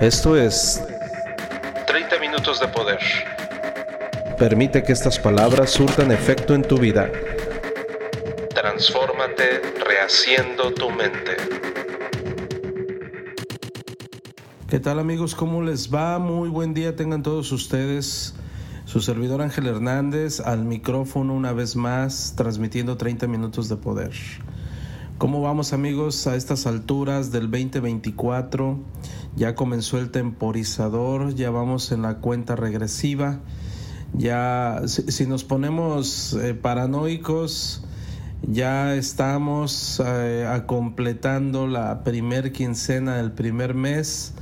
Esto es 30 minutos de poder. Permite que estas palabras surtan efecto en tu vida. Transfórmate rehaciendo tu mente. ¿Qué tal amigos? ¿Cómo les va? Muy buen día tengan todos ustedes. Su servidor Ángel Hernández al micrófono una vez más, transmitiendo 30 minutos de poder. ¿Cómo vamos amigos a estas alturas del 2024? Ya comenzó el temporizador, ya vamos en la cuenta regresiva. Ya si, nos ponemos eh, paranoicos, ya estamos eh, completando la primer quincena del primer mes.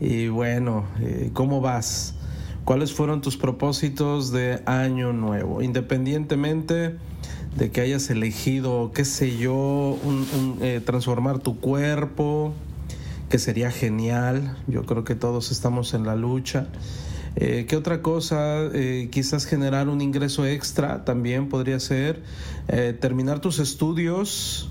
Y bueno, eh, ¿cómo vas? ¿Cuáles fueron tus propósitos de año nuevo? Independientemente de que hayas elegido, qué sé yo, eh, transformar tu cuerpo, que sería genial. Yo creo que todos estamos en la lucha. Eh, ¿Qué otra cosa? Eh, quizás generar un ingreso extra también podría ser. terminar tus estudios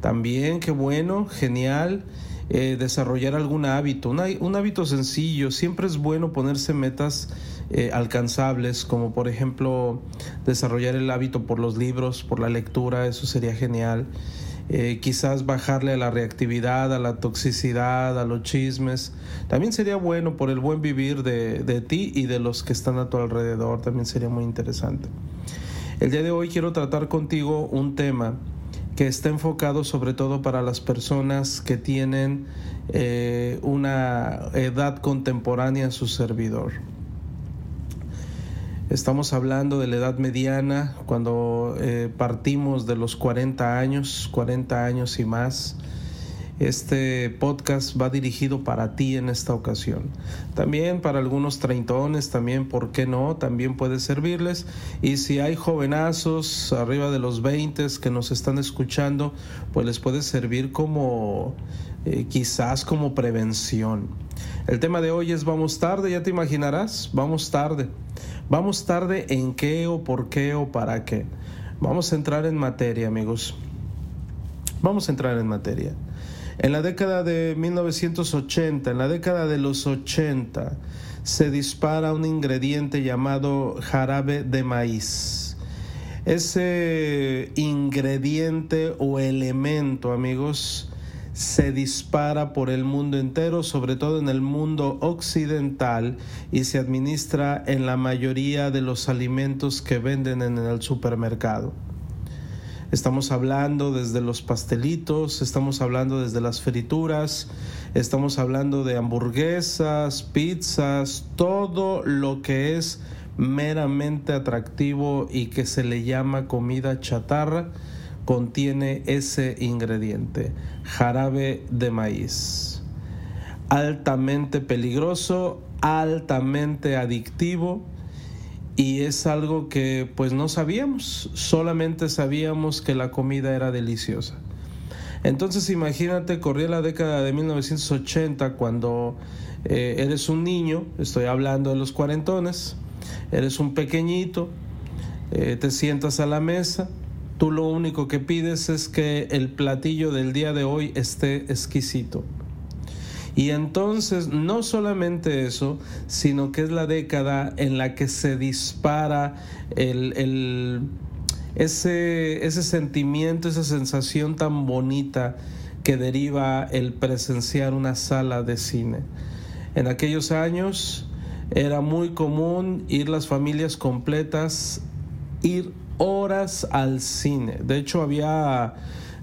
también, qué bueno, genial. desarrollar algún hábito, un hábito sencillo. Siempre es bueno ponerse metas eh, alcanzables, como por ejemplo desarrollar el hábito por los libros, por la lectura, eso sería genial. Eh, quizás bajarle a la reactividad, a la toxicidad, a los chismes. También sería bueno por el buen vivir de, de ti y de los que están a tu alrededor, también sería muy interesante. El día de hoy quiero tratar contigo un tema que está enfocado sobre todo para las personas que tienen eh, una edad contemporánea a su servidor. Estamos hablando de la edad mediana, cuando eh, partimos de los 40 años, 40 años y más. Este podcast va dirigido para ti en esta ocasión. También para algunos treintones, también, ¿por qué no? También puede servirles. Y si hay jovenazos arriba de los 20 que nos están escuchando, pues les puede servir como eh, quizás como prevención. El tema de hoy es vamos tarde, ya te imaginarás, vamos tarde. Vamos tarde en qué o por qué o para qué. Vamos a entrar en materia, amigos. Vamos a entrar en materia. En la década de 1980, en la década de los 80, se dispara un ingrediente llamado jarabe de maíz. Ese ingrediente o elemento, amigos, se dispara por el mundo entero, sobre todo en el mundo occidental, y se administra en la mayoría de los alimentos que venden en el supermercado. Estamos hablando desde los pastelitos, estamos hablando desde las frituras, estamos hablando de hamburguesas, pizzas, todo lo que es meramente atractivo y que se le llama comida chatarra contiene ese ingrediente, jarabe de maíz. Altamente peligroso, altamente adictivo y es algo que pues no sabíamos, solamente sabíamos que la comida era deliciosa. Entonces imagínate, corría la década de 1980 cuando eh, eres un niño, estoy hablando de los cuarentones, eres un pequeñito, eh, te sientas a la mesa, Tú lo único que pides es que el platillo del día de hoy esté exquisito. Y entonces no solamente eso, sino que es la década en la que se dispara el, ese, ese sentimiento, esa sensación tan bonita que deriva el presenciar una sala de cine. En aquellos años era muy común ir las familias completas, ir horas al cine. De hecho, había,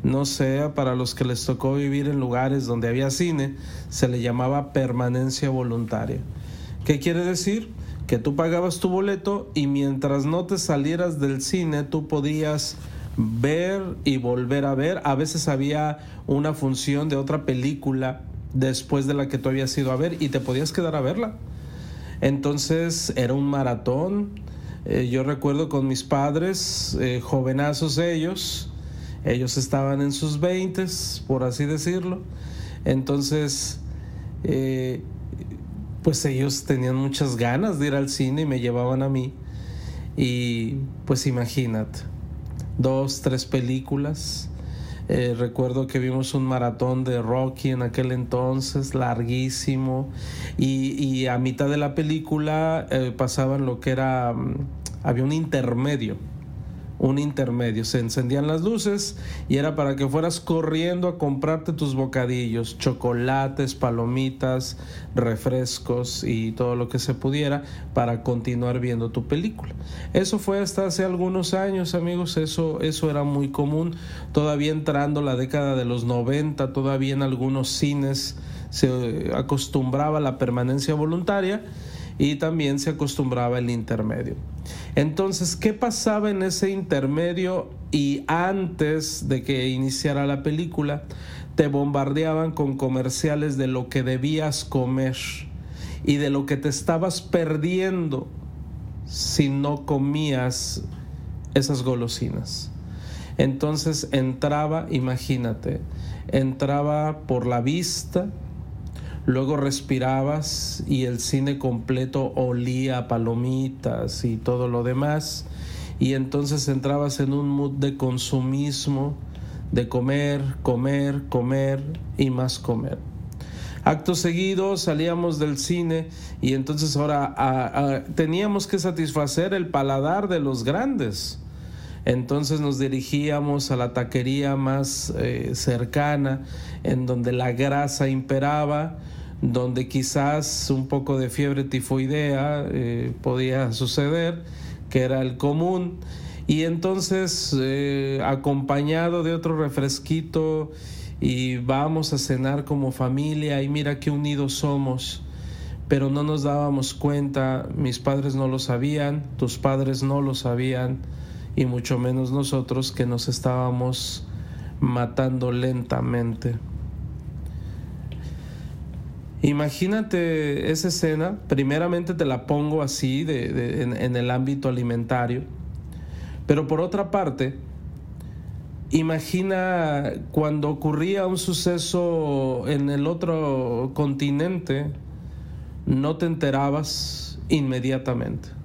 no sé, para los que les tocó vivir en lugares donde había cine, se le llamaba permanencia voluntaria. ¿Qué quiere decir? Que tú pagabas tu boleto y mientras no te salieras del cine, tú podías ver y volver a ver. A veces había una función de otra película después de la que tú habías ido a ver y te podías quedar a verla. Entonces era un maratón eh, yo recuerdo con mis padres, eh, jovenazos ellos, ellos estaban en sus veintes, por así decirlo. Entonces, eh, pues ellos tenían muchas ganas de ir al cine y me llevaban a mí. Y pues imagínate, dos, tres películas. Eh, recuerdo que vimos un maratón de Rocky en aquel entonces, larguísimo, y, a mitad de la película eh, pasaban lo que era, mm, había un intermedio un intermedio. Se encendían las luces y era para que fueras corriendo a comprarte tus bocadillos, chocolates, palomitas, refrescos y todo lo que se pudiera para continuar viendo tu película. Eso fue hasta hace algunos años, amigos, eso, eso era muy común. Todavía entrando la década de los 90, todavía en algunos cines se acostumbraba la permanencia voluntaria y también se acostumbraba el intermedio. Entonces, ¿qué pasaba en ese intermedio y antes de que iniciara la película? Te bombardeaban con comerciales de lo que debías comer y de lo que te estabas perdiendo si no comías esas golosinas. Entonces entraba, imagínate, entraba por la vista, luego respirabas y el cine completo olía a palomitas y todo lo demás, y entonces entrabas en un mood de consumismo, de comer, comer, comer y más comer. Acto seguido salíamos del cine y entonces ahora teníamos que satisfacer el paladar de los grandes. Entonces nos dirigíamos a la taquería más eh, cercana, en donde la grasa imperaba, donde quizás un poco de fiebre tifoidea eh, podía suceder, que era el común. Y entonces, eh, acompañado de otro refresquito, y vamos a cenar como familia, y mira qué unidos somos pero no nos dábamos cuenta, mis padres no lo sabían, tus padres no lo sabían, y mucho menos nosotros que nos estábamos matando lentamente. Imagínate esa escena, primeramente te la pongo así de, en, el ámbito alimentario, pero por otra parte, imagina cuando ocurría un suceso en el otro continente, no te enterabas inmediatamente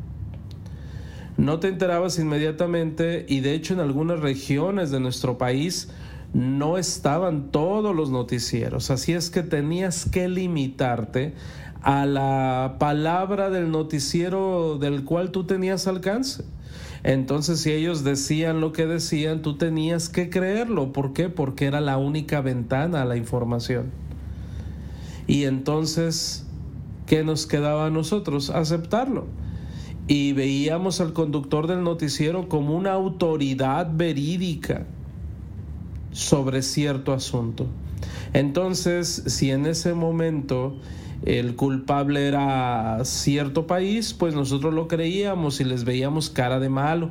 no te enterabas inmediatamente y de hecho en algunas regiones de nuestro país no estaban todos los noticieros, así es que tenías que limitarte a la palabra del noticiero del cual tú tenías alcance. Entonces, si ellos decían lo que decían, tú tenías que creerlo. ¿Por qué? Porque era la única ventana a la información. Y entonces, ¿qué nos quedaba a nosotros? Aceptarlo y veíamos al conductor del noticiero como una autoridad verídica sobre cierto asunto. Entonces, si en ese momento el culpable era cierto país, pues nosotros lo creíamos y les veíamos cara de malo.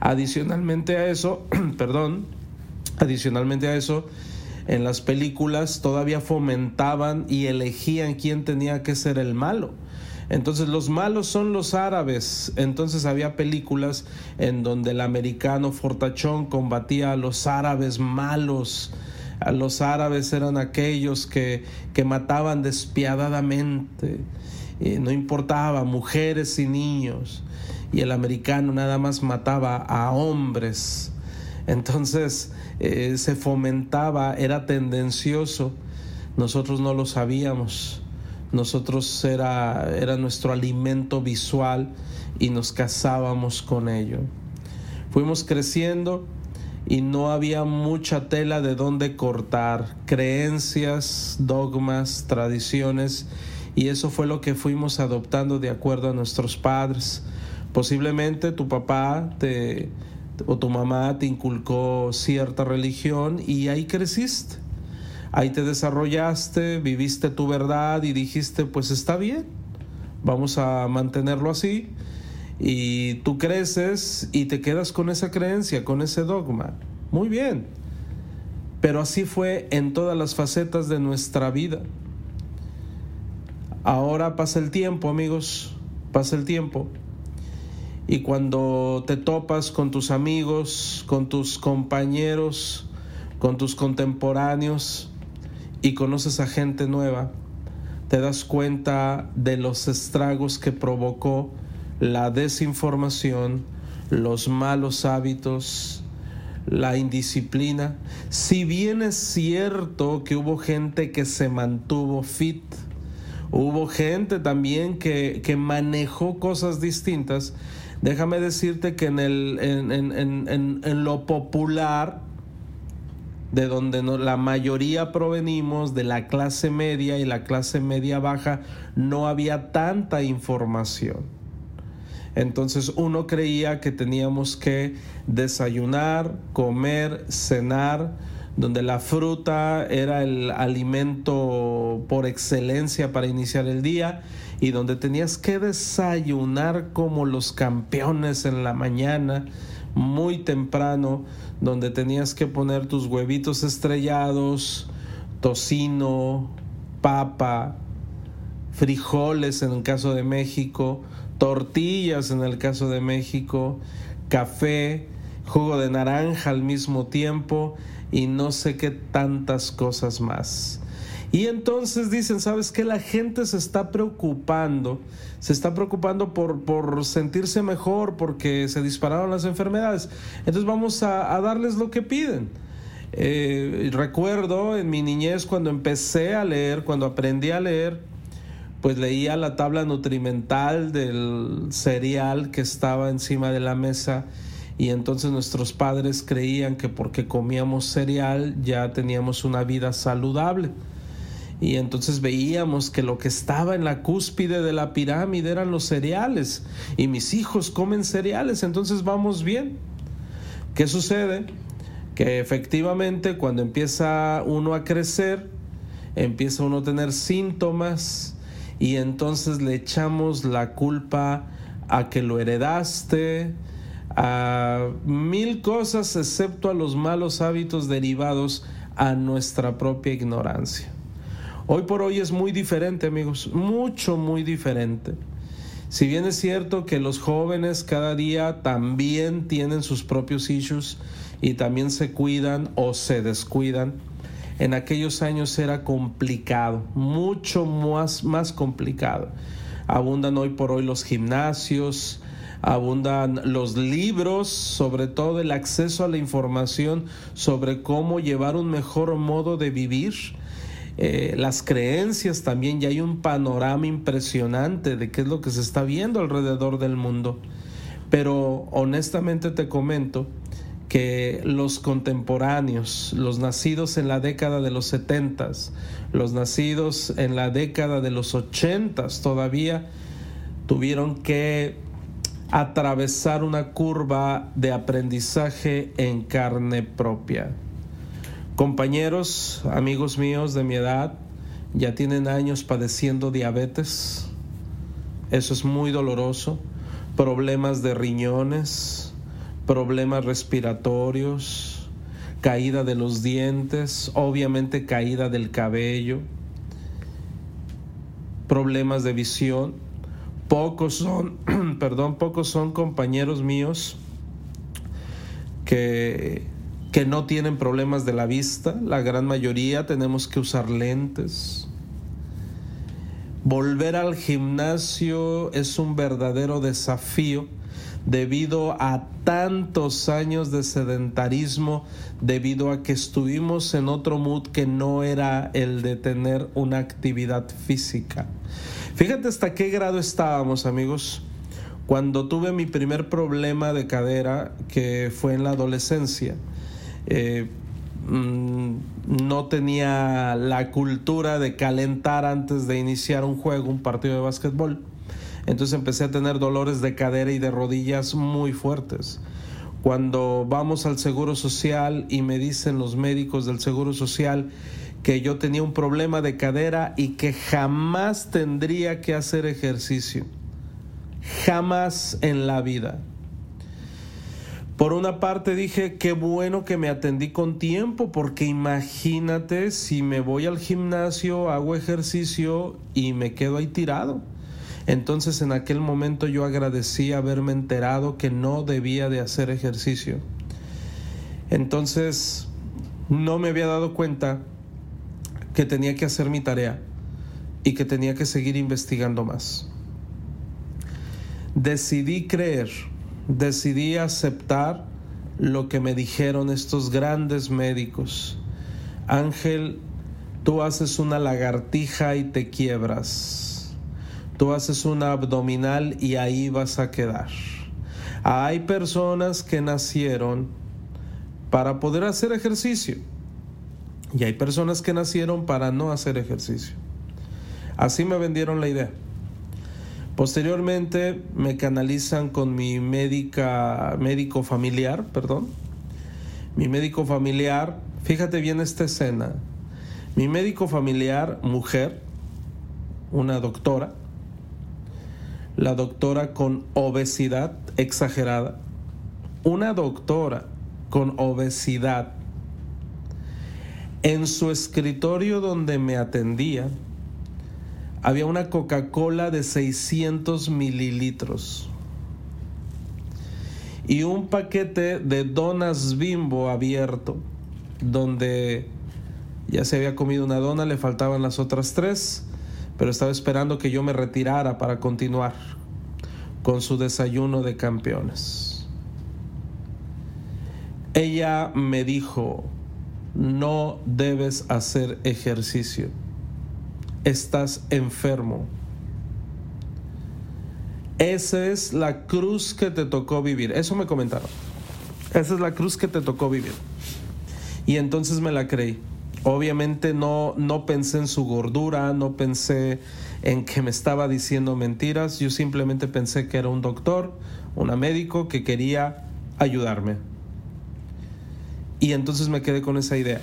Adicionalmente a eso, perdón, adicionalmente a eso, en las películas todavía fomentaban y elegían quién tenía que ser el malo. Entonces los malos son los árabes. Entonces había películas en donde el americano fortachón combatía a los árabes malos. A los árabes eran aquellos que, que mataban despiadadamente. Y no importaba, mujeres y niños. Y el americano nada más mataba a hombres. Entonces eh, se fomentaba, era tendencioso. Nosotros no lo sabíamos nosotros era, era nuestro alimento visual y nos casábamos con ello. Fuimos creciendo y no había mucha tela de dónde cortar, creencias, dogmas, tradiciones, y eso fue lo que fuimos adoptando de acuerdo a nuestros padres. Posiblemente tu papá te, o tu mamá te inculcó cierta religión y ahí creciste. Ahí te desarrollaste, viviste tu verdad y dijiste, pues está bien, vamos a mantenerlo así. Y tú creces y te quedas con esa creencia, con ese dogma. Muy bien. Pero así fue en todas las facetas de nuestra vida. Ahora pasa el tiempo, amigos, pasa el tiempo. Y cuando te topas con tus amigos, con tus compañeros, con tus contemporáneos, y conoces a gente nueva, te das cuenta de los estragos que provocó la desinformación, los malos hábitos, la indisciplina. Si bien es cierto que hubo gente que se mantuvo fit, hubo gente también que, que manejó cosas distintas, déjame decirte que en, el, en, en, en lo popular, de donde la mayoría provenimos, de la clase media y la clase media baja, no había tanta información. Entonces uno creía que teníamos que desayunar, comer, cenar, donde la fruta era el alimento por excelencia para iniciar el día y donde tenías que desayunar como los campeones en la mañana, muy temprano, donde tenías que poner tus huevitos estrellados, tocino, papa, frijoles en el caso de México, tortillas en el caso de México, café, jugo de naranja al mismo tiempo y no sé qué tantas cosas más. Y entonces dicen, ¿sabes qué? La gente se está preocupando, se está preocupando por, por sentirse mejor porque se dispararon las enfermedades. Entonces vamos a, darles lo que piden. Eh, recuerdo en mi niñez cuando empecé a leer, cuando aprendí a leer, pues leía la tabla nutrimental del cereal que estaba encima de la mesa y entonces nuestros padres creían que porque comíamos cereal ya teníamos una vida saludable y entonces veíamos que lo que estaba en la cúspide de la pirámide eran los cereales y mis hijos comen cereales, entonces vamos bien. ¿Qué sucede? Que efectivamente cuando empieza uno a crecer, empieza uno a tener síntomas y entonces le echamos la culpa a que lo heredaste, a mil cosas excepto a los malos hábitos derivados a nuestra propia ignorancia. Hoy por hoy es muy diferente, amigos, mucho, muy diferente. Si bien es cierto que los jóvenes cada día también tienen sus propios issues y también se cuidan o se descuidan, en aquellos años era complicado, mucho más, más complicado. Abundan hoy por hoy los gimnasios, abundan los libros, sobre todo el acceso a la información sobre cómo llevar un mejor modo de vivir eh, las creencias también, ya hay un panorama impresionante de qué es lo que se está viendo alrededor del mundo. Pero honestamente te comento que los contemporáneos, los nacidos en la década de los setentas, los nacidos en la década de los ochentas todavía tuvieron que atravesar una curva de aprendizaje en carne propia. Compañeros, amigos míos de mi edad, ya tienen años padeciendo diabetes. Eso es muy doloroso. Problemas de riñones, problemas respiratorios, caída de los dientes, obviamente caída del cabello, problemas de visión. Pocos son, perdón, pocos son compañeros míos que que no tienen problemas de la vista, la gran mayoría tenemos que usar lentes. Volver al gimnasio es un verdadero desafío debido a tantos años de sedentarismo, debido a que estuvimos en otro mood que no era el de tener una actividad física. Fíjate hasta qué grado estábamos, amigos. Cuando tuve mi primer problema de cadera, que fue en la adolescencia, eh, mm, no tenía la cultura de calentar antes de iniciar un juego, un partido de básquetbol. Entonces empecé a tener dolores de cadera y de rodillas muy fuertes. Cuando vamos al Seguro Social y me dicen los médicos del Seguro Social que yo tenía un problema de cadera y que jamás tendría que hacer ejercicio. Jamás en la vida. Por una parte dije, qué bueno que me atendí con tiempo, porque imagínate si me voy al gimnasio, hago ejercicio y me quedo ahí tirado. Entonces en aquel momento yo agradecí haberme enterado que no debía de hacer ejercicio. Entonces no me había dado cuenta que tenía que hacer mi tarea y que tenía que seguir investigando más. Decidí creer decidí aceptar lo que me dijeron estos grandes médicos. Ángel, tú haces una lagartija y te quiebras. Tú haces una abdominal y ahí vas a quedar. Hay personas que nacieron para poder hacer ejercicio y hay personas que nacieron para no hacer ejercicio. Así me vendieron la idea. Posteriormente me canalizan con mi médica, médico familiar, perdón. Mi médico familiar, fíjate bien esta escena. Mi médico familiar, mujer, una doctora, la doctora con obesidad exagerada, una doctora con obesidad en su escritorio donde me atendía, había una Coca-Cola de 600 mililitros y un paquete de donas bimbo abierto, donde ya se había comido una dona, le faltaban las otras tres, pero estaba esperando que yo me retirara para continuar con su desayuno de campeones. Ella me dijo, no debes hacer ejercicio estás enfermo. Esa es la cruz que te tocó vivir. Eso me comentaron. Esa es la cruz que te tocó vivir. Y entonces me la creí. Obviamente no, no pensé en su gordura, no pensé en que me estaba diciendo mentiras. Yo simplemente pensé que era un doctor, un médico que quería ayudarme. Y entonces me quedé con esa idea.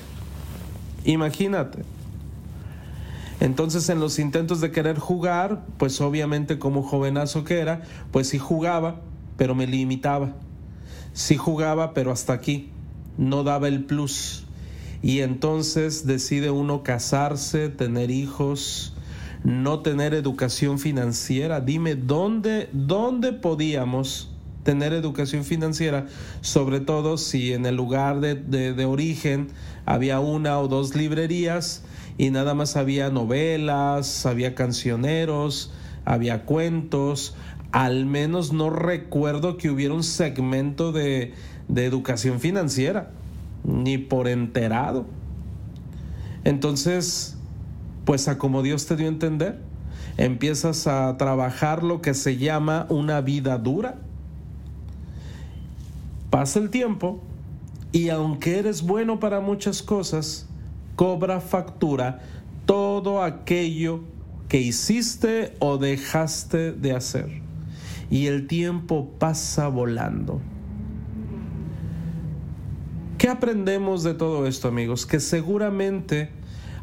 Imagínate, entonces en los intentos de querer jugar, pues obviamente como jovenazo que era, pues sí jugaba, pero me limitaba. Sí jugaba, pero hasta aquí. No daba el plus. Y entonces decide uno casarse, tener hijos, no tener educación financiera. Dime, ¿dónde, dónde podíamos tener educación financiera? Sobre todo si en el lugar de, de origen había una o dos librerías y nada más había novelas, había cancioneros, había cuentos. Al menos no recuerdo que hubiera un segmento de, de educación financiera, ni por enterado. Entonces, pues a como Dios te dio a entender, empiezas a trabajar lo que se llama una vida dura. Pasa el tiempo y aunque eres bueno para muchas cosas, cobra factura todo aquello que hiciste o dejaste de hacer. Y el tiempo pasa volando. ¿Qué aprendemos de todo esto, amigos? Que seguramente,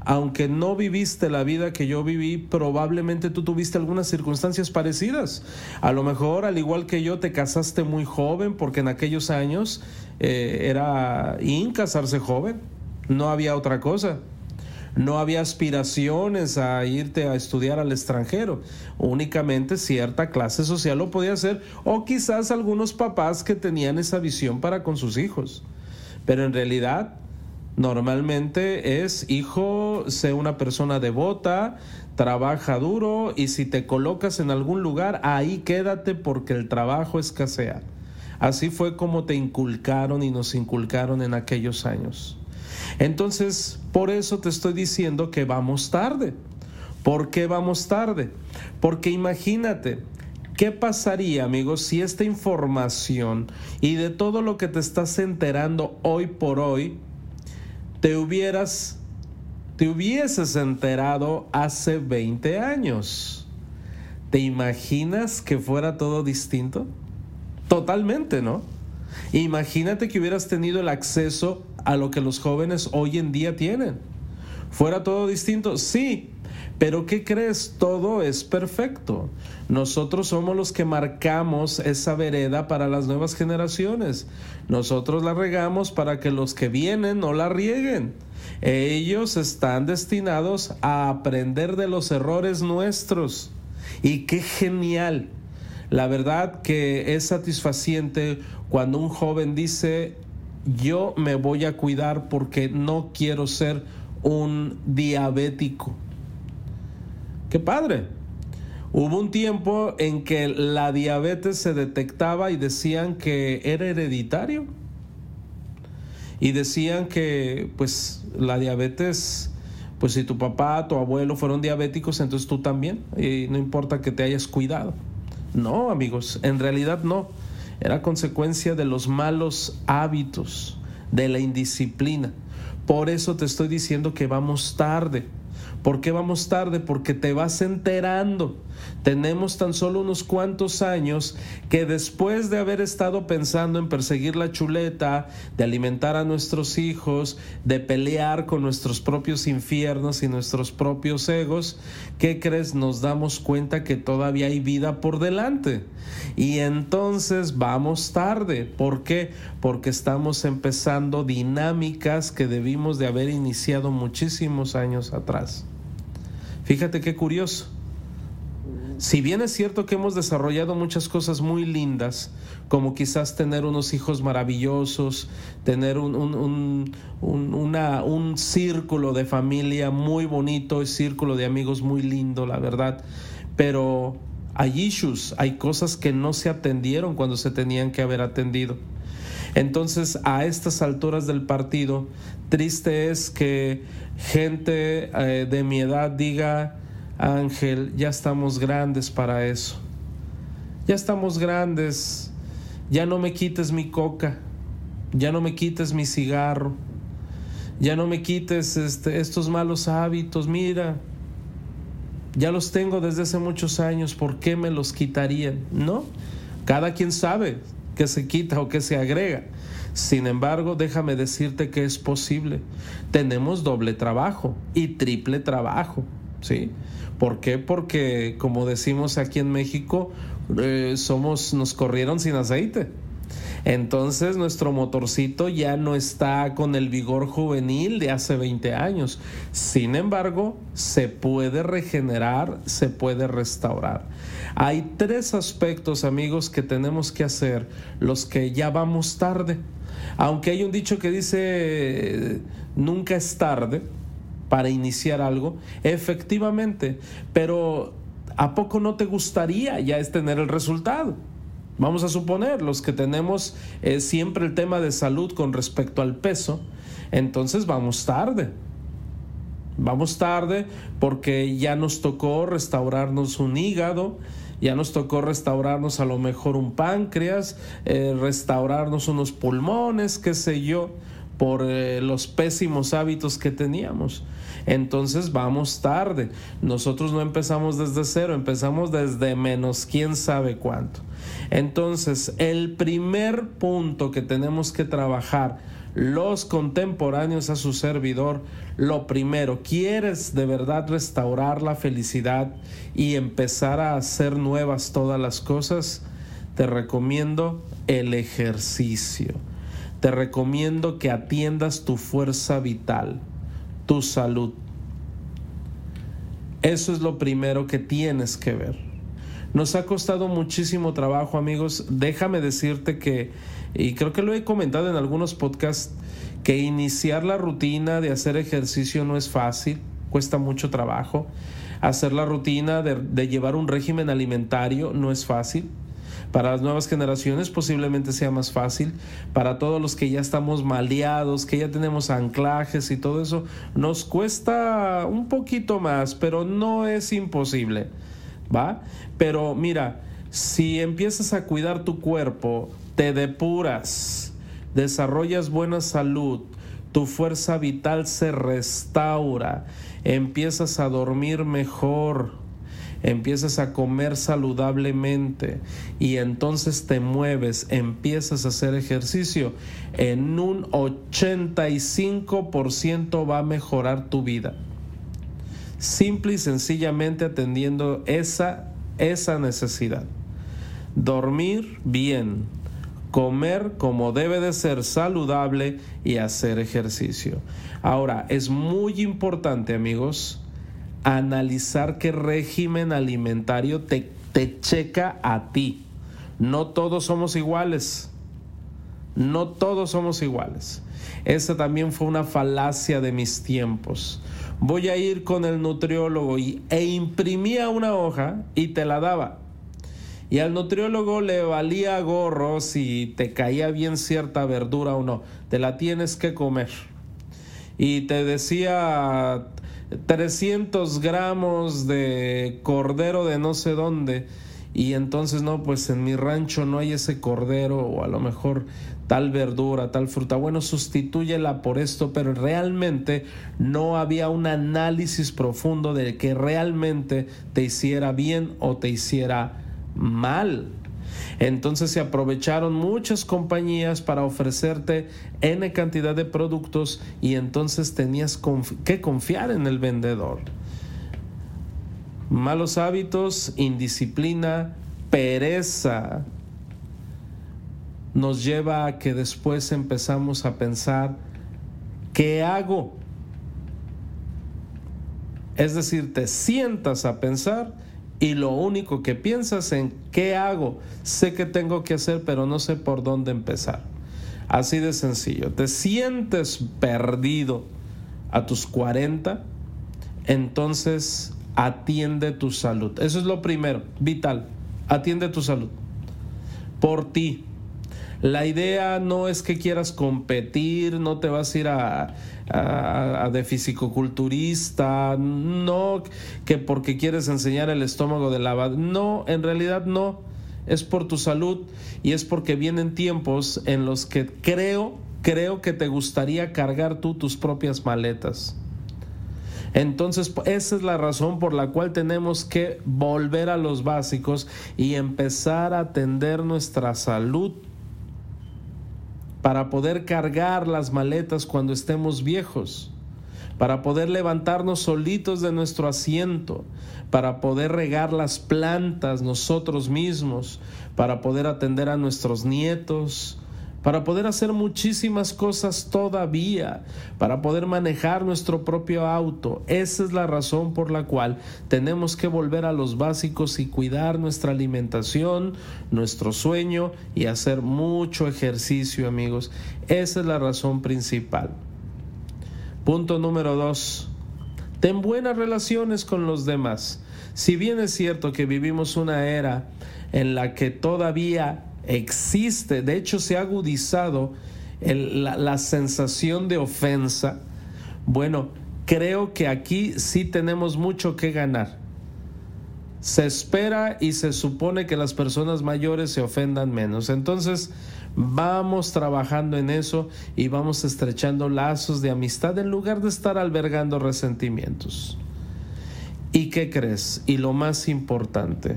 aunque no viviste la vida que yo viví, probablemente tú tuviste algunas circunstancias parecidas. A lo mejor, al igual que yo, te casaste muy joven, porque en aquellos años eh, era in casarse joven no había otra cosa. No había aspiraciones a irte a estudiar al extranjero. Únicamente cierta clase social lo podía hacer o quizás algunos papás que tenían esa visión para con sus hijos. Pero en realidad normalmente es hijo, sé una persona devota, trabaja duro y si te colocas en algún lugar, ahí quédate porque el trabajo escasea. Así fue como te inculcaron y nos inculcaron en aquellos años. Entonces, por eso te estoy diciendo que vamos tarde. ¿Por qué vamos tarde? Porque imagínate, ¿qué pasaría, amigos, si esta información y de todo lo que te estás enterando hoy por hoy, te hubieras, te hubieses enterado hace 20 años? ¿Te imaginas que fuera todo distinto? Totalmente, ¿no? Imagínate que hubieras tenido el acceso a lo que los jóvenes hoy en día tienen. ¿Fuera todo distinto? Sí, pero ¿qué crees? Todo es perfecto. Nosotros somos los que marcamos esa vereda para las nuevas generaciones. Nosotros la regamos para que los que vienen no la rieguen. Ellos están destinados a aprender de los errores nuestros. Y qué genial. La verdad que es satisfaciente cuando un joven dice, yo me voy a cuidar porque no quiero ser un diabético. Qué padre. Hubo un tiempo en que la diabetes se detectaba y decían que era hereditario. y decían que pues la diabetes, pues si tu papá, tu abuelo fueron diabéticos, entonces tú también, y no importa que te hayas cuidado. No, amigos, en realidad no. Era consecuencia de los malos hábitos, de la indisciplina. Por eso te estoy diciendo que vamos tarde. ¿Por qué vamos tarde? Porque te vas enterando. Tenemos tan solo unos cuantos años que después de haber estado pensando en perseguir la chuleta, de alimentar a nuestros hijos, de pelear con nuestros propios infiernos y nuestros propios egos, ¿qué crees? Nos damos cuenta que todavía hay vida por delante. Y entonces vamos tarde. ¿Por qué? Porque estamos empezando dinámicas que debimos de haber iniciado muchísimos años atrás. Fíjate qué curioso. Si bien es cierto que hemos desarrollado muchas cosas muy lindas, como quizás tener unos hijos maravillosos, tener un, un, un, círculo de familia muy bonito, un círculo de amigos muy lindo, la verdad, pero hay issues, hay cosas que no se atendieron cuando se tenían que haber atendido. Entonces, a estas alturas del partido, triste es que gente eh, de mi edad diga, Ángel, ya estamos grandes para eso. Ya estamos grandes. Ya no me quites mi coca. Ya no me quites mi cigarro. Ya no me quites este, estos malos hábitos. Mira, ya los tengo desde hace muchos años. ¿Por qué me los quitarían? No. Cada quien sabe qué se quita o qué se agrega. Sin embargo, déjame decirte que es posible. Tenemos doble trabajo y triple trabajo, ¿sí? ¿Por qué? Porque, como decimos aquí en México, eh, somos, nos corrieron sin aceite. Entonces nuestro motorcito ya no está con el vigor juvenil de hace 20 años. Sin embargo, se puede regenerar, se puede restaurar. Hay tres aspectos, amigos, que tenemos que hacer los que ya vamos tarde. Aunque hay un dicho que dice, nunca es tarde para iniciar algo, efectivamente, pero ¿a poco no te gustaría ya es tener el resultado? Vamos a suponer, los que tenemos eh, siempre el tema de salud con respecto al peso, entonces vamos tarde. Vamos tarde porque ya nos tocó restaurarnos un hígado, ya nos tocó restaurarnos a lo mejor un páncreas, eh, restaurarnos unos pulmones, qué sé yo, por eh, los pésimos hábitos que teníamos. Entonces vamos tarde. Nosotros no empezamos desde cero, empezamos desde menos quién sabe cuánto. Entonces, el primer punto que tenemos que trabajar los contemporáneos a su servidor, lo primero, ¿quieres de verdad restaurar la felicidad y empezar a hacer nuevas todas las cosas? Te recomiendo el ejercicio. Te recomiendo que atiendas tu fuerza vital, tu salud. Eso es lo primero que tienes que ver. Nos ha costado muchísimo trabajo, amigos. Déjame decirte que, y creo que lo he comentado en algunos podcasts, que iniciar la rutina de hacer ejercicio no es fácil, cuesta mucho trabajo. Hacer la rutina de, llevar un régimen alimentario no es fácil. Para las nuevas generaciones posiblemente sea más fácil. Para todos los que ya estamos maleados, que ya tenemos anclajes y todo eso, nos cuesta un poquito más, pero no es imposible. ¿Va? Pero mira, si empiezas a cuidar tu cuerpo, te depuras, desarrollas buena salud, tu fuerza vital se restaura, empiezas a dormir mejor, empiezas a comer saludablemente y entonces te mueves, empiezas a hacer ejercicio, en un 85% va a mejorar tu vida simple y sencillamente atendiendo esa, esa necesidad. Dormir bien, comer como debe de ser saludable y hacer ejercicio. Ahora, es muy importante, amigos, analizar qué régimen alimentario te, te checa a ti. No todos somos iguales. No todos somos iguales. Esa también fue una falacia de mis tiempos voy a ir con el nutriólogo y, e imprimía una hoja y te la daba. Y al nutriólogo le valía gorro si te caía bien cierta verdura o no. Te la tienes que comer. Y te decía 300 gramos de cordero de no sé dónde. Y entonces no, pues en mi rancho no hay ese cordero o a lo mejor tal verdura, tal fruta. Bueno, sustitúyela por esto, pero realmente no había un análisis profundo de que realmente te hiciera bien o te hiciera mal. Entonces se aprovecharon muchas compañías para ofrecerte N cantidad de productos y entonces tenías que confiar en el vendedor. Malos hábitos, indisciplina, pereza nos lleva a que después empezamos a pensar, ¿qué hago? Es decir, te sientas a pensar y lo único que piensas en qué hago. Sé que tengo que hacer, pero no sé por dónde empezar. Así de sencillo. Te sientes perdido a tus 40, entonces atiende tu salud. Eso es lo primero, vital. Atiende tu salud. Por ti, la idea no es que quieras competir, no te vas a ir a, a, de fisicoculturista, no que porque quieres enseñar el estómago de la... No, en realidad no, es por tu salud y es porque vienen tiempos en los que creo, creo que te gustaría cargar tú tus propias maletas. Entonces, esa es la razón por la cual tenemos que volver a los básicos y empezar a atender nuestra salud para poder cargar las maletas cuando estemos viejos, para poder levantarnos solitos de nuestro asiento, para poder regar las plantas nosotros mismos, para poder atender a nuestros nietos, para poder hacer muchísimas cosas todavía, para poder manejar nuestro propio auto. Esa es la razón por la cual tenemos que volver a los básicos y cuidar nuestra alimentación, nuestro sueño y hacer mucho ejercicio, amigos. Esa es la razón principal. Punto número dos. Ten buenas relaciones con los demás. Si bien es cierto que vivimos una era en la que todavía existe, de hecho se ha agudizado la, sensación de ofensa, bueno, creo que aquí sí tenemos mucho que ganar. Se espera y se supone que las personas mayores se ofendan menos. Entonces, vamos trabajando en eso y vamos estrechando lazos de amistad en lugar de estar albergando resentimientos. ¿Y qué crees? Y lo más importante,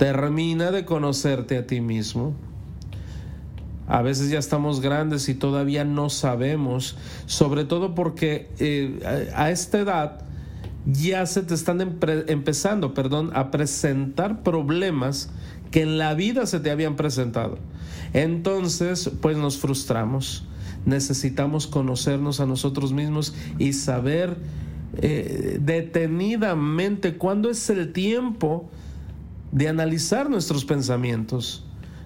Termina de conocerte a ti mismo. A veces ya estamos grandes y todavía no sabemos, sobre todo porque eh, a esta edad ya se te están empezando, perdón, a presentar problemas que en la vida se te habían presentado. Entonces, pues nos frustramos. Necesitamos conocernos a nosotros mismos y saber eh, detenidamente cuándo es el tiempo de analizar nuestros pensamientos,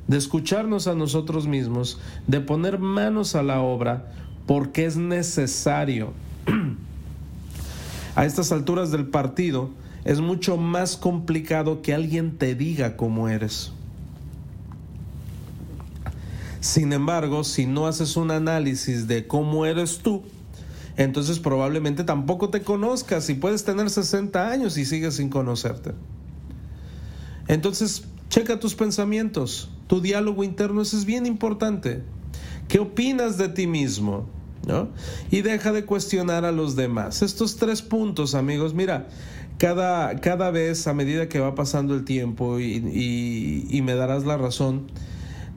de escucharnos a nosotros mismos, de poner manos a la obra, porque es necesario. a estas alturas del partido es mucho más complicado que alguien te diga cómo eres. Sin embargo, si no haces un análisis de cómo eres tú, entonces probablemente tampoco te conozcas y puedes tener 60 años y sigues sin conocerte. Entonces, checa tus pensamientos, tu diálogo interno, eso es bien importante. ¿Qué opinas de ti mismo? ¿No? Y deja de cuestionar a los demás. Estos tres puntos, amigos, mira, cada, cada vez a medida que va pasando el tiempo y, y, me darás la razón,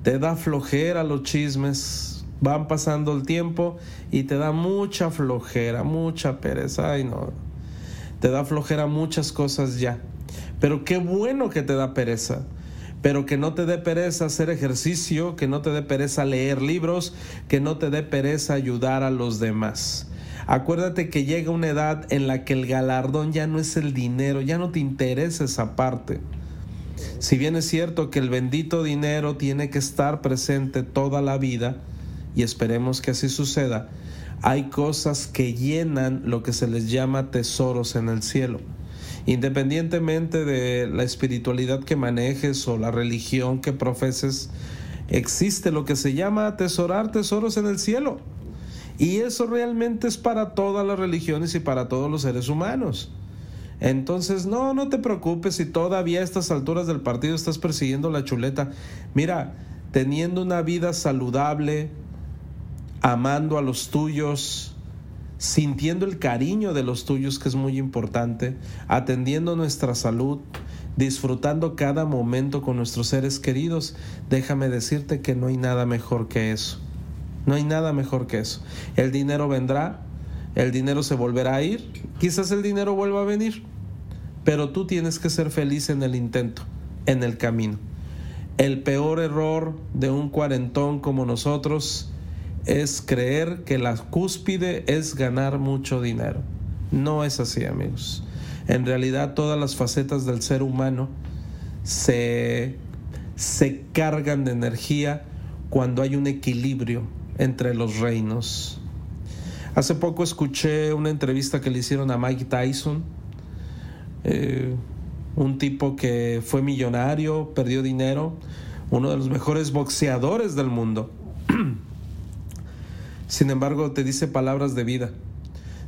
te da flojera los chismes, van pasando el tiempo y te da mucha flojera, mucha pereza, ay no, te da flojera muchas cosas ya. Pero qué bueno que te da pereza. Pero que no te dé pereza hacer ejercicio, que no te dé pereza leer libros, que no te dé pereza ayudar a los demás. Acuérdate que llega una edad en la que el galardón ya no es el dinero, ya no te interesa esa parte. Si bien es cierto que el bendito dinero tiene que estar presente toda la vida, y esperemos que así suceda, hay cosas que llenan lo que se les llama tesoros en el cielo. Independientemente de la espiritualidad que manejes o la religión que profeses, existe lo que se llama atesorar tesoros en el cielo. Y eso realmente es para todas las religiones y para todos los seres humanos. Entonces, no, no te preocupes si todavía a estas alturas del partido estás persiguiendo la chuleta. Mira, teniendo una vida saludable, amando a los tuyos, sintiendo el cariño de los tuyos, que es muy importante, atendiendo nuestra salud, disfrutando cada momento con nuestros seres queridos, déjame decirte que no hay nada mejor que eso. No hay nada mejor que eso. El dinero vendrá, el dinero se volverá a ir, quizás el dinero vuelva a venir, pero tú tienes que ser feliz en el intento, en el camino. El peor error de un cuarentón como nosotros es creer que la cúspide es ganar mucho dinero. No es así, amigos. En realidad todas las facetas del ser humano se, se cargan de energía cuando hay un equilibrio entre los reinos. Hace poco escuché una entrevista que le hicieron a Mike Tyson, eh, un tipo que fue millonario, perdió dinero, uno de los mejores boxeadores del mundo. Sin embargo, te dice palabras de vida.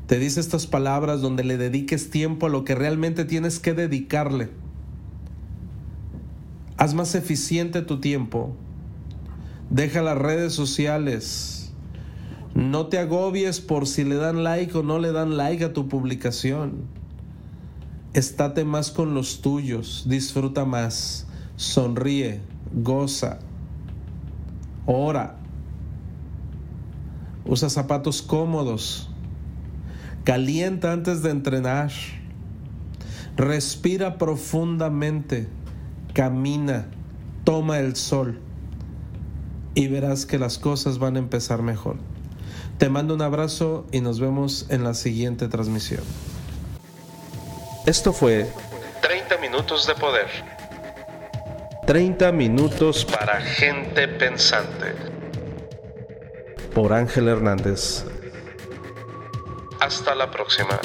Te dice estas palabras donde le dediques tiempo a lo que realmente tienes que dedicarle. Haz más eficiente tu tiempo Deja las redes sociales. No te agobies por si le dan like o no le dan like a tu publicación. Estate más con los tuyos, disfruta más, sonríe, goza, ora, usa zapatos cómodos, calienta antes de entrenar, respira profundamente, camina, toma el sol y verás que las cosas van a empezar mejor. Te mando un abrazo y nos vemos en la siguiente transmisión. Esto fue 30 minutos de poder. 30 minutos para gente pensante. Por Ángel Hernández. Hasta la próxima.